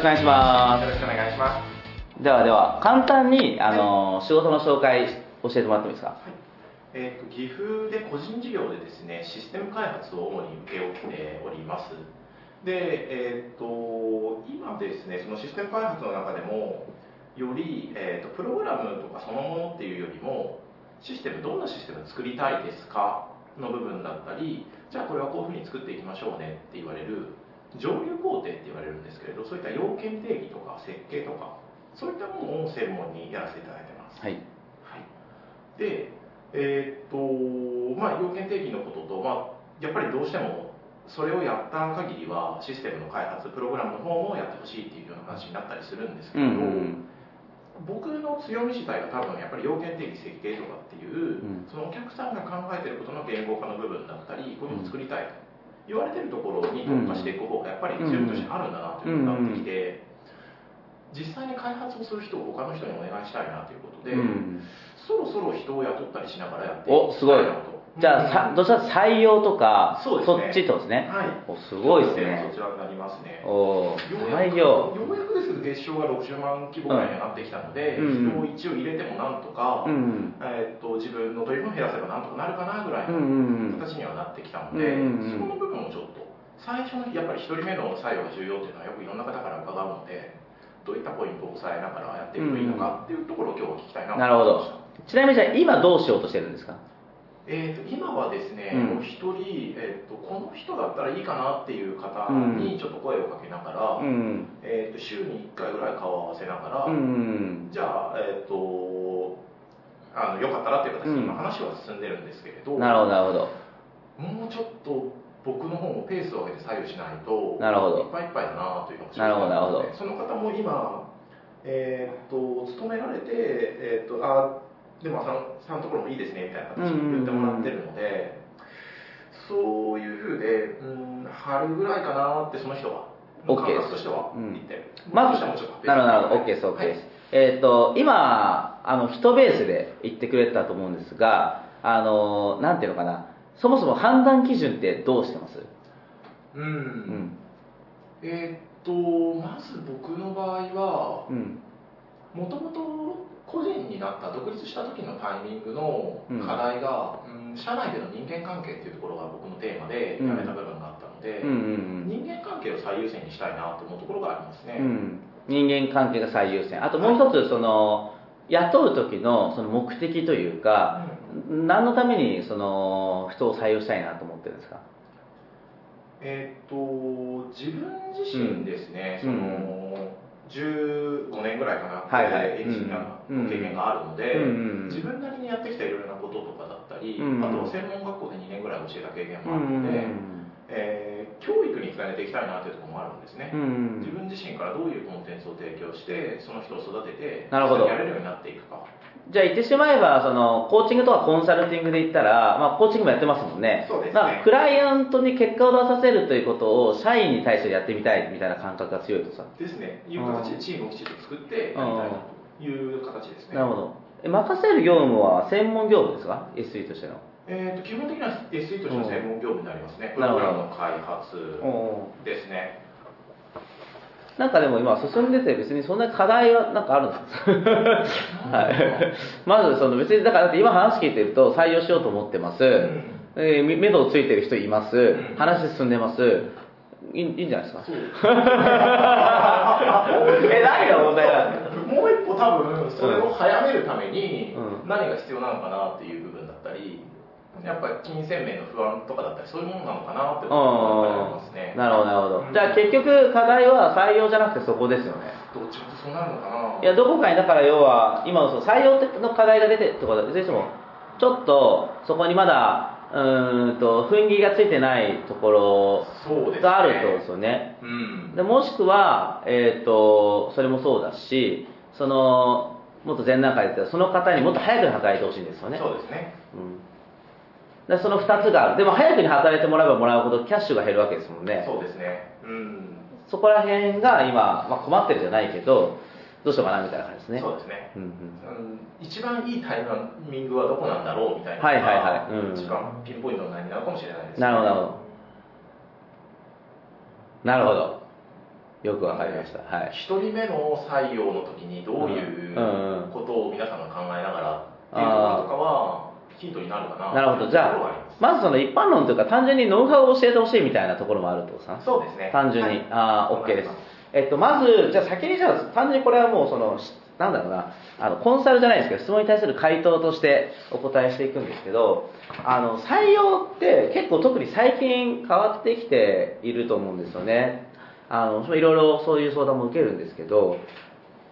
くお願いしまよろしくお願いします。す。ではでは、簡単に、あの、仕事の紹介教えてもらってもいいですか？えー、と岐阜で個人事業でですねシステム開発を主に請け負っております。で、えー、と今ですねそのシステム開発の中でもより、えー、とプログラムとかそのものっていうよりもシステムどんなシステム作りたいですか？の部分だったりじゃあこれはこういうふうに作っていきましょうねって言われる上流工程って言われるんですけれどそういった要件定義とか設計とかそういったものを専門にやらせていただいてます。はい。はい、で、えーっとまあ、要件定義のことと、まあ、やっぱりどうしてもそれをやった限りはシステムの開発プログラムの方もやってほしいっていうような話になったりするんですけど、んうん僕の強み自体が多分やっぱり要件定義設計とかっていう、うん。そのお客さんが考えてることの言語化の部分だったりこういうのを作りたいと言われてるところに特化していく方がやっぱり強みとしてあるんだなというのが分かってきて、実際に開発をする人を他の人にお願いしたいなということで、うん。そろそろ人を雇ったりしながらやっていお、すごい。きたなと。じゃあ、さどうしたら採用とか、そっちとですね。はいお、すごいですねそ。ちらになりますね。おようやく採用。ようやくですけど月賞が60万規模ぐらいになってきたので、うん人を一応入れてもなんとか、うん。えーっと自分の取り分を減らせばなんとかなるかなぐらいの形にはなってきたので、そこの部分をちょっと最初のやっぱり1人目の採用が重要っていうのはよくいろんな方から伺うのでどういったポイントを押さえながらやっていくといいのかっていうところを今日は聞きたいなとなるほ思いましたど。ちなみにじゃあ、今どうしようとしてるんですか？えー、と今はですね、うんお一人、えー、とこの人だったらいいかなっていう方にちょっと声をかけながら、うん。えー、と週に1回ぐらい顔を合わせながら、うん。じゃあ、えー、とあのよかったらっていう形で今話は進んでるんですけれど、なるほど、なるほど。もうちょっと僕の方もペースを上げて作業しないとなるほどいっぱいいっぱいだなというかなるほどなるほどその方も今、えー、と勤められて、えー、とあでもさんさんのところもいいですねみたいな形に言ってもらってるので、そういうふうで、うん、春ぐらいかなってその人は OK 感覚としてはうん言ってる、まずなるほど、なるほど。OK です、はいです。えっ、と、今、あの、人ベースで言ってくれたと思うんですが、あの、なんていうのかな。そもそも判断基準ってどうしてます？うん、うん。えーっとまず僕の場合はうん。もともと個人になった独立した時のタイミングのうん。課題が、うん社内での人間関係っていうところが僕のテーマでうん。やめた部分があったので、うんうん人間関係を最優先にしたいなと思うところがありますね、うん。うん。人間関係が最優先。あともう一つ、その、雇う時のその目的というか、何のためにその人を採用したいなと思ってるんですか？えーっと自分自身ですね、うん。その15年ぐらいかな、はいはい。エンジニアうん。の経験があるので、自分なりにやってきたいろいろなこととかだったり、うんあとは専門学校で2年ぐらい教えた経験うもあるので、ん。えー教育につなげていきたいなというところもあるんですね、うん。自分自身からどういうコンテンツを提供してその人を育ててやれるようになっていくかじゃあ言ってしまえば、その、コーチングとかコンサルティングで言ったら、まあ、コーチングもやってますもんね。そうですね。まあ、クライアントに結果を出させるということを、社員に対してやってみたいみたいな感覚が強いとさ。ですね。いう形でチームをきちっと作ってやりたいなという形ですね。なるほど。え任せる業務は専門業務ですか ?SE としての。えー、と基本的には SE としての専門業務になりますね。プログラムの開発ですねなんかでも今進んでて別にそんな課題はなんかあるんですかはい。まずその別に、だからだって今話聞いてると採用しようと思ってます。んえーめ目処ついてる人います。ん話進んでます。いいんじゃないですか？え、何が問題なのもう一歩多分それを早めるためにうん何が必要なのかなっていう部分だったりやっぱり金銭面の不安とかだったりそういうものなのかなって思うところがありますね。なるほど、なるほど。じゃあ結局課題は採用じゃなくてそこですよね。どっちもそうなるのかな。いや、どこかにだから要は、今のその採用の課題が出てるってことは、ぜひとも、ちょっとそこにまだ、うーんと、踏ん切りがついてないとこそうですねろがあるってことですよね。うん。でもしくは、えっ、と、それもそうだし、その、もっと前段階で言ったら、その方にもっと早く働いてほしいんですよね。そうですね。うんでその2つがある。でも早くに働いてもらえばもらうほどキャッシュが減るわけですもんね。そうですね。うん。そこら辺が今、まあ、困ってるじゃないけど、どうしようかなみたいな感じですね。そうですね。うんうん。うん。一番いいタイミングはどこなんだろうみたいなはいはいはい。うん。一番ピンポイントの何なのかもしれないですね。なるほど、なるほど。なるほど。よくわかりました。はい。一人目の採用の時にどういうことを皆さんが考えながらっていうところとかはヒントになるかななるほど。じゃあまずその一般論というか単純にノウハウを教えてほしいみたいなところもあるってことですかそうですね。単純に、はい、ああ OK です。えっとまずじゃあ先にじゃあ単純にこれはもうそのなんだろうな。あのコンサルじゃないですけど質問に対する回答としてお答えしていくんですけどあの採用って結構特に最近変わってきていると思うんですよね。あのいろいろそういう相談も受けるんですけど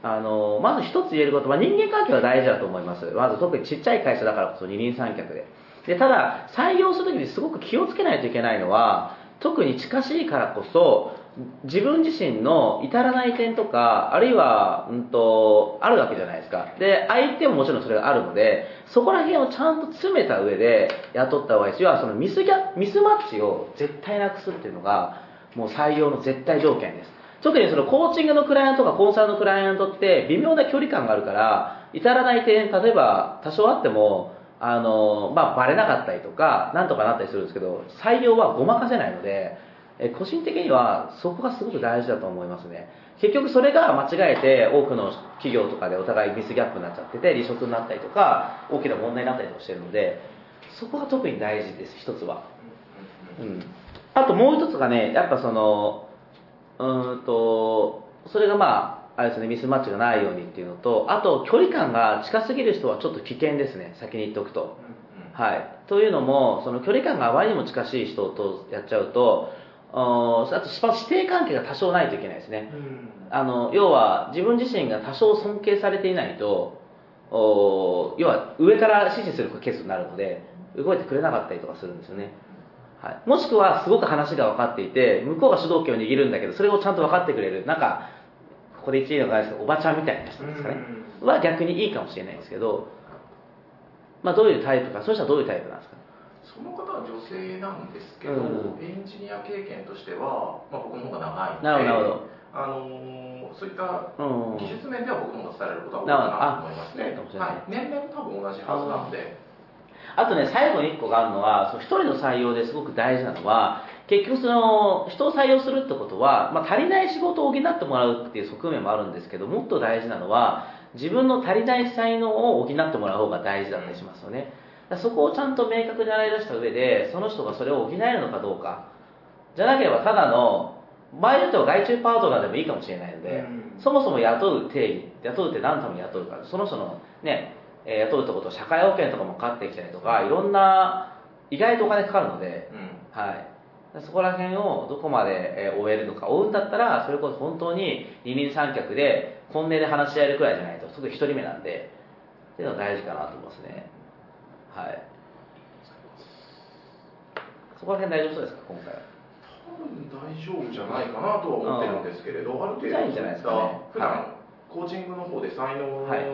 あのまず一つ言えることは人間関係は大事だと思います。まず特にちっちゃい会社だからこそ二人三脚で。でただ採用するときにすごく気をつけないといけないのは特に近しいからこそ自分自身の至らない点とかあるいは、うんと、あるわけじゃないですか。で相手ももちろんそれがあるのでそこら辺をちゃんと詰めた上で雇った方がいいしはそのミスギャミスマッチを絶対なくすっていうのがもう採用の絶対条件です。特にそのコーチングのクライアントとかコンサルのクライアントって微妙な距離感があるから至らない点例えば多少あってもあの、まあ、バレなかったりとかなんとかなったりするんですけど採用はごまかせないのでえ個人的にはそこがすごく大事だと思いますね。結局それが間違えて多くの企業とかでお互いミスギャップになっちゃってて離職になったりとか大きな問題になったりとかしてるのでそこが特に大事です一つは、うん、あともう一つがねやっぱそのうんとそれがまああれですねミスマッチがないようにっていうのとあと距離感が近すぎる人はちょっと危険ですね先に言っておくと、はい、というのもその距離感があまりにも近しい人とやっちゃうとあと師弟関係が多少ないといけないですね、あの要は自分自身が多少尊敬されていないと要は上から指示するケースになるので動いてくれなかったりとかするんですよね、はい、もしくはすごく話が分かっていて向こうが主導権を握るんだけどそれをちゃんと分かってくれる。なんかここで言っていいのかですけどおばちゃんみたいな人ですかね、は逆にいいかもしれないですけど、まあ、どういうタイプかそうしたらどういうタイプなんですか？その方は女性なんですけど、うん、エンジニア経験としては、まあ、僕の方が長いのでなるほどあのそういった技術面では僕の方が伝えられることは多いかなと思いますね、はい、年齢も多分同じはずなんであとね最後に1個があるのは一人の採用ですごく大事なのは結局その人を採用するってことは、まあ、足りない仕事を補ってもらうっていう側面もあるんですけどもっと大事なのは自分の足りない才能を補ってもらう方が大事だったりしますよね、そこをちゃんと明確に洗い出した上でその人がそれを補えるのかどうか。じゃなければただの場合によっては外注パートナーでもいいかもしれないので、うん、そもそも雇う定義雇うって何のために雇うかその人のね、えー、雇うってこと社会保険とかもかかってきたりとかいろんな意外とお金かかるので、うん、はい。そこら辺をどこまで終えるのか追うんだったらそれこそ本当に二人三脚で本音で話し合えるくらいじゃないと特に一人目なんでっていうのが大事かなと思いますね。はい。そこら辺大丈夫そうですか今回は？多分大丈夫じゃないかなとは思ってるんですけれど、うん、ある程度いいんじゃないですか、ね、普段、コーチングの方で才能の、はい、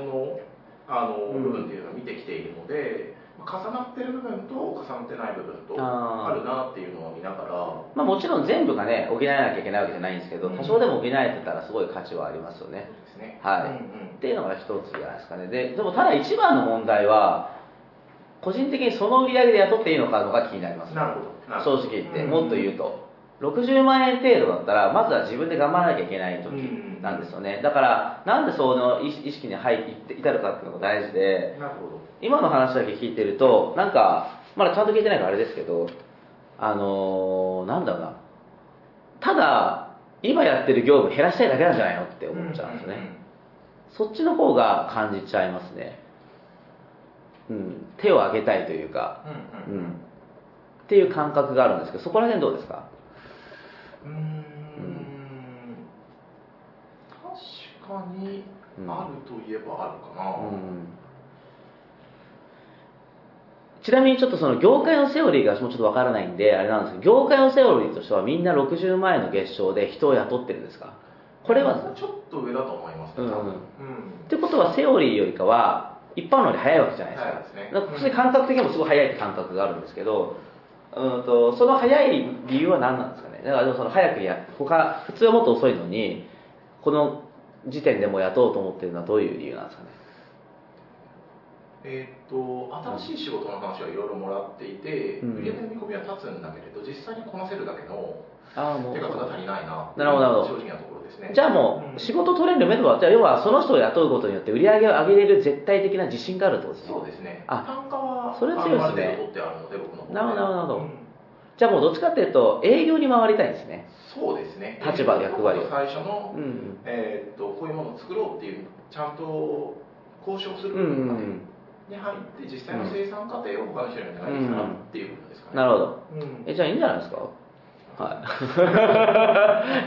あの部分っていうのを見てきているので、重なってる部分と重なってない部分とあるなっていうのを見ながら。まあ、もちろん全部がね補えなきゃいけないわけじゃないんですけど、多少でも補えてたらすごい価値はありますよね、はい、うんうん、っていうのが一つじゃないですかね。ででもただ一番の問題は個人的にその売り上げで雇っていいのかのが気になりますなるほど。正直言って、もっと言うと。60万円程度だったらまずは自分で頑張らなきゃいけない時なんですよね。だからなんでその意識に入って至るかっていうのが大事で今の話だけ聞いてるとなんかまだちゃんと聞いてないからあれですけどあのー、なんだろうな。ただ今やってる業務減らしたいだけなんじゃないのって思っちゃうんですね、そっちの方が感じちゃいますね。うん、手を挙げたいというか、うん、うん、っていう感覚があるんですけどそこら辺どうですか？うん、確かにあるといえばあるかな、ちなみにちょっとその業界のセオリーがもうちょっとわからないんであれなんですけど業界のセオリーとしてはみんな60万円の月賞で人を雇ってるんですか？これはちょっと上だと思いますね、うん、うん、ってことはセオリーよりかは一般論より早いわけじゃないですか。ですね、それ感覚的にもすごい早いって感覚があるんですけど、うんとその早い理由は何なんですかね？だからその早くや他普通はもっと遅いのにこの時点でも雇おうと思ってるのはどういう理由なんですかね？えーと、と新しい仕事の話はいろいろもらっていて、うん、売上見込みは立つんだけれど実際にこなせるだけの手が足りないななるほど正直なところですね。じゃあもう仕事取れる目処はじゃあ要はその人を雇うことによって売り上げを上げれる絶対的な自信があるってことですね？そうですね。あ単価はそれ強いですね。ある程度取ってあるので僕の方で。なるほどなるほど。うんじゃあもうどっちかっていうと営業に回りたいんですね。そうですね。立場役割。最初の、うんえーっとこういうものを作ろうっていうちゃんと交渉するうんう入って実際の生産過程を他の人にお願いしたらっていう部分ですかね、なるほど。うん。えじゃあいいんじゃないですか？は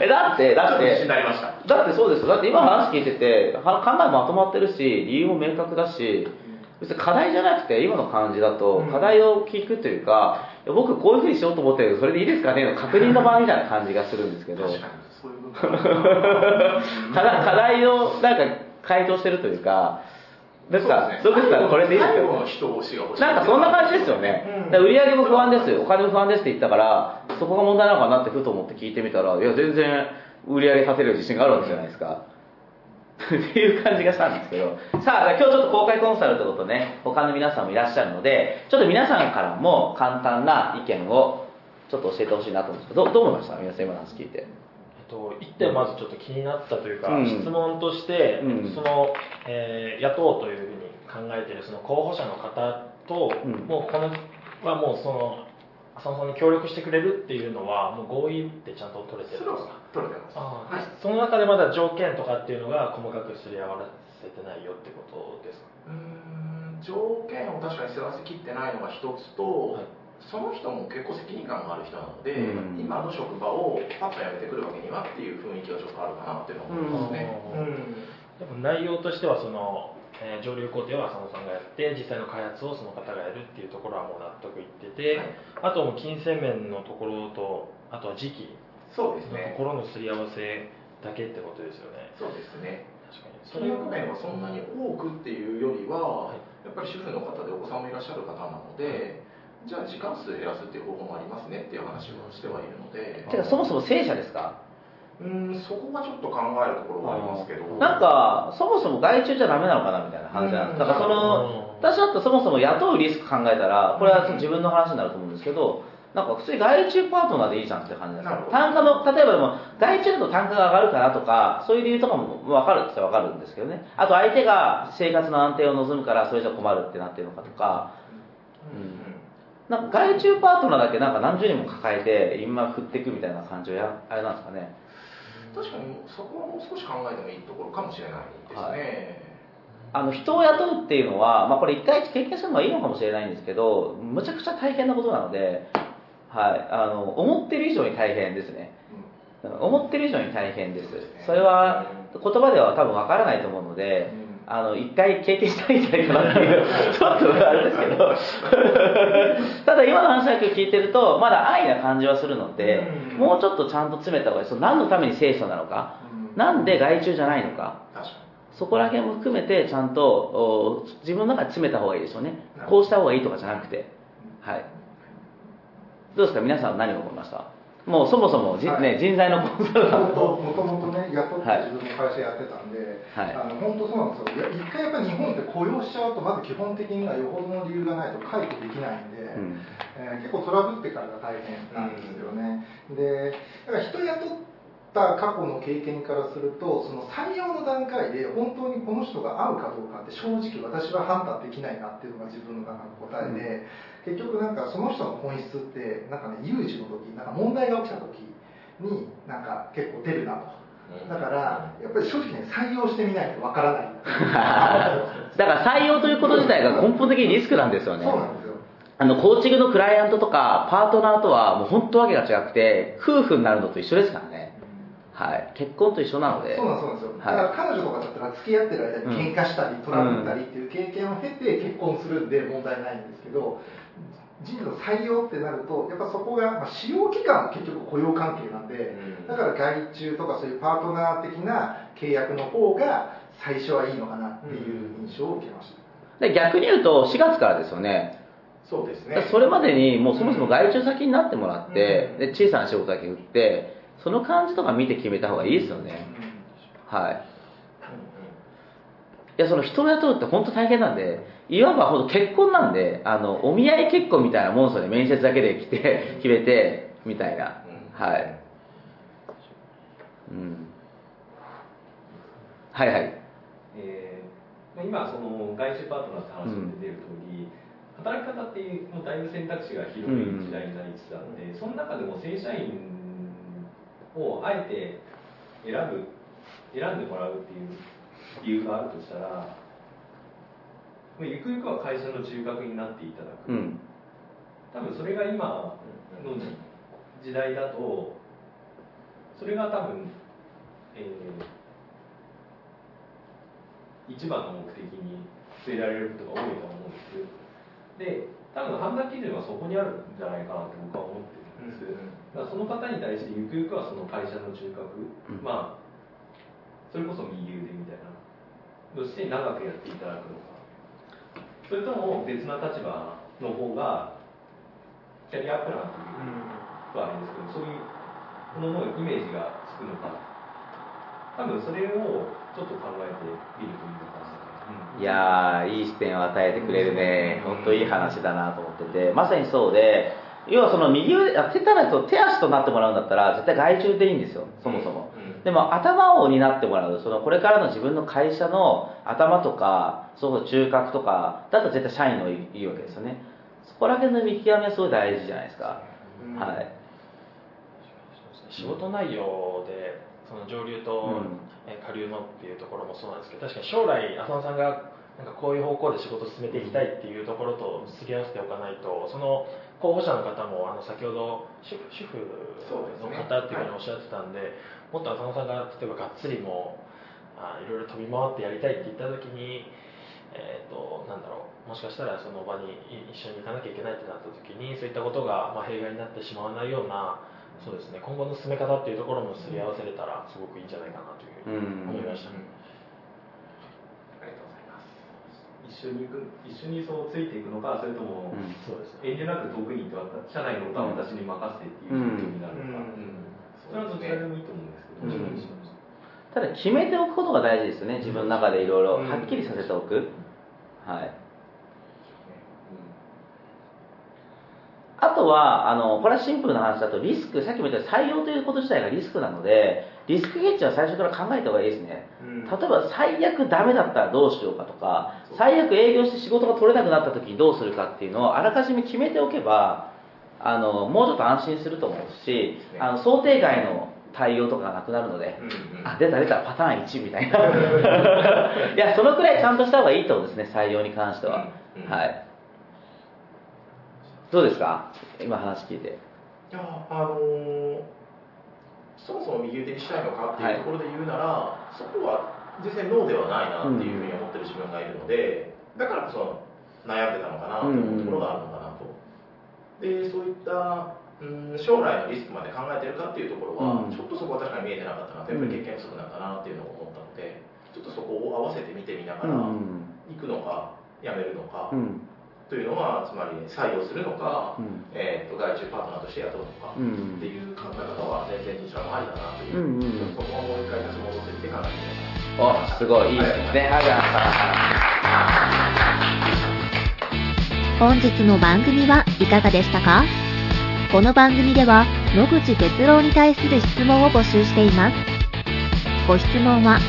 い。えだってだってだってそうですよ。だって今話聞いてては考えまとまってるし理由も明確だし別に課題じゃなくて今の感じだとうん。課題を聞くというか、僕こういうふうにしようと思ってるけどそれでいいですかねの確認の場みたいな感じがするんですけど。課題をなんか回答してるというかですか？どうですか？これでいいですかなんかそんな感じですよね、うん。売り上げも不安ですお金も不安ですって言ったからそこが問題なのかなってふと思って聞いてみたらいや全然売り上げ立てる自信があるわけじゃないですか、っていう感じがしたんですけど。さあ今日ちょっと公開コンサルってことね他の皆さんもいらっしゃるのでちょっと皆さんからも簡単な意見をちょっと教えてほしいなと思うんですけどどう思いました？皆さん今の話聞いて。えっと、一点まずちょっと気になったというか、うん。質問として、うん。その、えー雇おうというふうに考えているその候補者の方と、うん。もうこのはもうその浅野さんに協力してくれるっていうのはもう合意ってちゃんと取れてるそれは取れてます。あーはい。その中でまだ条件とかっていうのが細かくすり合わせてないよってことですか？うーん条件を確かに世話せきってないのが一つと、はい。その人も結構責任感がある人なので、うん。今の職場をパッと辞めてくるわけにはっていう雰囲気がちょっとあるかなっていうのは思いますね。うんうん。でも内容としてはその、えー上流工程は浅野さんがやって実際の開発をその方がやるっていうところはもう納得いってて、はい。あともう金銭面のところとあとは時期のそうですね。ところのすり合わせだけってことですよね。そうですね。確かに。その役面はそんなに多くっていうよりは、はい。やっぱり主婦の方でお子さんもいらっしゃる方なので、じゃあ時間数減らすっていう方法もありますねっていう話をしてはいるので、てかそもそも正社ですか？うんそこがちょっと考えるところはありますけど、なんかそもそも外注じゃダメなのかなみたいな話なんですだからそのうん。私だってそもそも雇うリスク考えたらこれは自分の話になると思うんですけどなんか普通に外注パートナーでいいじゃんって感じなんです単価の例えばでも外注だと単価が上がるかなとかそういう理由とかも分かるって分かるんですけどね。あと相手が生活の安定を望むからそれじゃ困るってなってるのかとか。うん。なんか外注パートナーだけなんか何十人も抱えて今振っていくみたいな感じはやあれなんですかね確かにそこはもう少し考えてもいいところかもしれないですね。あの人を雇うっていうのは、まあ、これ一回経験するのはいいのかもしれないんですけどむちゃくちゃ大変なことなので、はい、あの思ってる以上に大変ですね。思ってる以上に大変です。それは言葉では多分わからないと思うのであの一回経験したいんじゃないかなっていう ちょっとあれですけど。ただ今の話だけ聞いてるとまだ愛な感じはするのでうん。もうちょっとちゃんと詰めた方がいい。その何のために聖書なのか。うん。なんで外注じゃないのか。そこら辺も含めてちゃんとお自分の中で詰めた方がいいでしょうねこうした方がいいとかじゃなくて。はい。どうですか？皆さん何を思いました？もうそもそもじ、はい。ね、人材のコンサルタント。もともとね、雇ってはい。自分の会社やってたんで、はい。あの本当そうなんですよ、一回やっぱり日本って雇用しちゃうと、まず基本的にはよほどの理由がないと解雇できないんで、うん。えー結構トラブってからが大変なんですよね。で、だから人雇った過去の経験からすると、その採用の段階で本当にこの人が合うかどうかって正直私は判断できないなっていうのが自分の中の答えで、結局なんかその人の本質って、なんかね、有事の時、なんか問題が起きた時に、なんか結構出るなと。に。だから、やっぱり正直ね、採用してみないとわからない。だから採用ということ自体が根本的にリスクなんですよねそうなんですよ。あのコーチングのクライアントとかパートナーとはもう本当わけが違くて夫婦になるのと一緒ですからねはい。結婚と一緒なので。そうなんですよ。はい。だから彼女とかだったら付き合ってる間に喧嘩したり、トラブったりっていう経験を経て結婚するんで問題ないんですけど、人事の採用ってなると、やっぱそこが、まあ、使用期間は結局雇用関係なんで、うん。だから外注とかそういうパートナー的な契約の方が最初はいいのかなっていう印象を受けました。で逆に言うと4月からですよね。そうですね。それまでにもうそもそも外注先になってもらって、うん。で小さな仕事だけ売ってその感じとか見て決めた方がいいですよね。はい。いやその人を雇うって本当大変なんでいわば本当結婚なんであのお見合い結婚みたいなもんですよね面接だけで来て決めてみたいな、うん。はい。うん。はいはい。えーまあ今その外注パートナーって話で出る通り、働き方っていうもうだいぶ選択肢が広い時代になりつつあって、その中でも正社員をあえて選ぶ選んでもらうっていう理由があるとしたら、まあゆくゆくは会社の中核になっていただく、うん。多分それが今の時代だとそれが多分、えー一番の目的に据えられることが多いと思うんです。で多分判断基準はそこにあるんじゃないかなって僕は思ってるんです、だからその方に対してゆくゆくはその会社の中核、うん。まあそれこそ右腕みたいなとして長くやっていただくのか。それとも別な立場の方がキャリアプランというとあれですけどそういうもののイメージがつくのか。多分それをちょっと考えてみるといいのかな、いやーいい視点を与えてくれるね。本当いい話だなと思ってて。まさにそうで要はその右腕あ手たらと手足となってもらうんだったら絶対外注でいいんですよ。そもそも、うん。でも頭を担ってもらう。そのこれからの自分の会社の頭とかそう中核とかだと絶対社員のいいわけですよね。そこら辺の見極めはすごい大事じゃないですか、はい。仕事内容でその上流と下流のっていうところもそうなんですけど確かに将来浅野さんがなんかこういう方向で仕事を進めていきたいっていうところとすり合わせておかないとその候補者の方もあの先ほど主婦主婦の方っていうふうにおっしゃってたんでもっと浅野さんが例えばがっつりもうあいろいろ飛び回ってやりたいって言った時にえー、となんだろうもしかしたらその場に一緒に行かなきゃいけないってなった時にそういったことがまあ弊害になってしまわないようなそうですね今後の進め方っていうところもすり合わせれたらすごくいいんじゃないかなというふうに思いました、ありがとうございます一緒に行く一緒にそうついていくのかそれとも、遠慮なく得意と社内のことは私に任せてっていう状況になるのか、うん。それはどちらでもいいと思うんですけど、ただ決めておくことが大事ですよね自分の中でいろいろ。うん。はっきりさせておく、はい。あとはあのこれはシンプルな話だとリスクさっきも言ったように採用ということ自体がリスクなのでリスクヘッジは最初から考えた方がいいですね。うん。例えば最悪ダメだったらどうしようかとか最悪営業して仕事が取れなくなった時にどうするかっていうのをあらかじめ決めておけばあのもうちょっと安心すると思うしあの想定外の対応とかがなくなるので、うんうん。あ出た出たパターン1みたいな。いやそのくらいちゃんとした方がいいと思うんですね採用に関しては、うんうん。はい。どうですか？今話聞いて。いやあのーそもそも右腕にしたいのかっていうところで言うなら、そこは全然ノーではないなっていうふうに思ってる自分がいるので、だからこそ悩んでたのかなというところがあるのかなと。でそういった、うん、将来のリスクまで考えてるかっていうところは、うん。ちょっとそこは確かに見えてなかったなとやっぱり経験不足なんだなっていうのを思ったのでちょっとそこを合わせて見てみながらうん。行くのかやめるのか、うんというのはつまり採用するのか、うん。えー、と外注パートナーとして雇うのか、うんっていう考え方は全然どちらもありだなという、うんうんそこをもう一回立ち戻ってみて考えてみたいなおすごいいいですね。ありがとうございました本日の番組はいかがでしたか？この番組では野口哲郎に対する質問を募集しています。ご質問は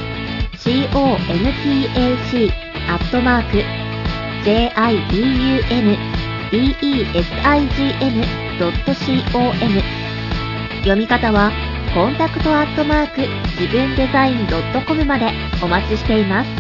j-i-b-u-n-d-e-s-i-g-n.com 読み方はコンタクトアットマーク自分デザイン .com までお待ちしています。